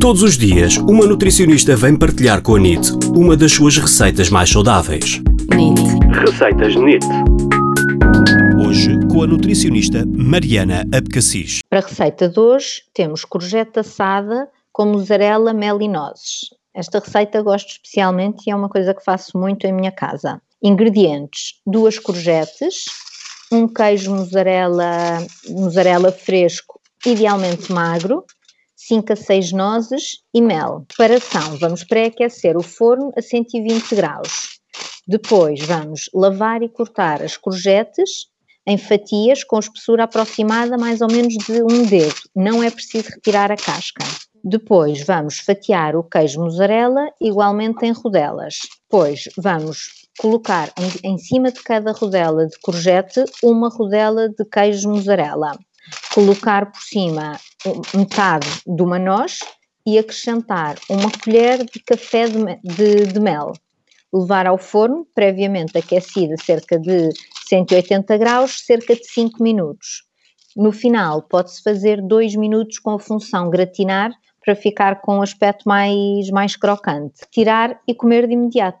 Todos os dias, uma nutricionista vem partilhar com a NIT uma das suas receitas mais saudáveis. NIT. Receitas NIT. Hoje, com a nutricionista Mariana Abcacis. Para a receita de hoje, temos courgette assada com mussarela, mel e nozes. Esta receita gosto especialmente e é uma coisa que faço muito em minha casa. Ingredientes: duas courgettes, um queijo mussarela, mussarela fresco, idealmente magro, 5 a 6 nozes e mel. Preparação: vamos pré-aquecer o forno a 120 graus. Depois vamos lavar e cortar as courgettes em fatias com espessura aproximada mais ou menos de um dedo. Não é preciso retirar a casca. Depois vamos fatiar o queijo mussarela igualmente em rodelas. Depois vamos colocar em, cima de cada rodela de courgette uma rodela de queijo mussarela. Colocar por cima metade de uma noz e acrescentar uma colher de café de, de, de mel. Levar ao forno, previamente aquecido a cerca de 180 graus, cerca de 5 minutos. No final, pode-se fazer 2 minutos com a função gratinar para ficar com um aspecto mais, mais crocante. Tirar e comer de imediato.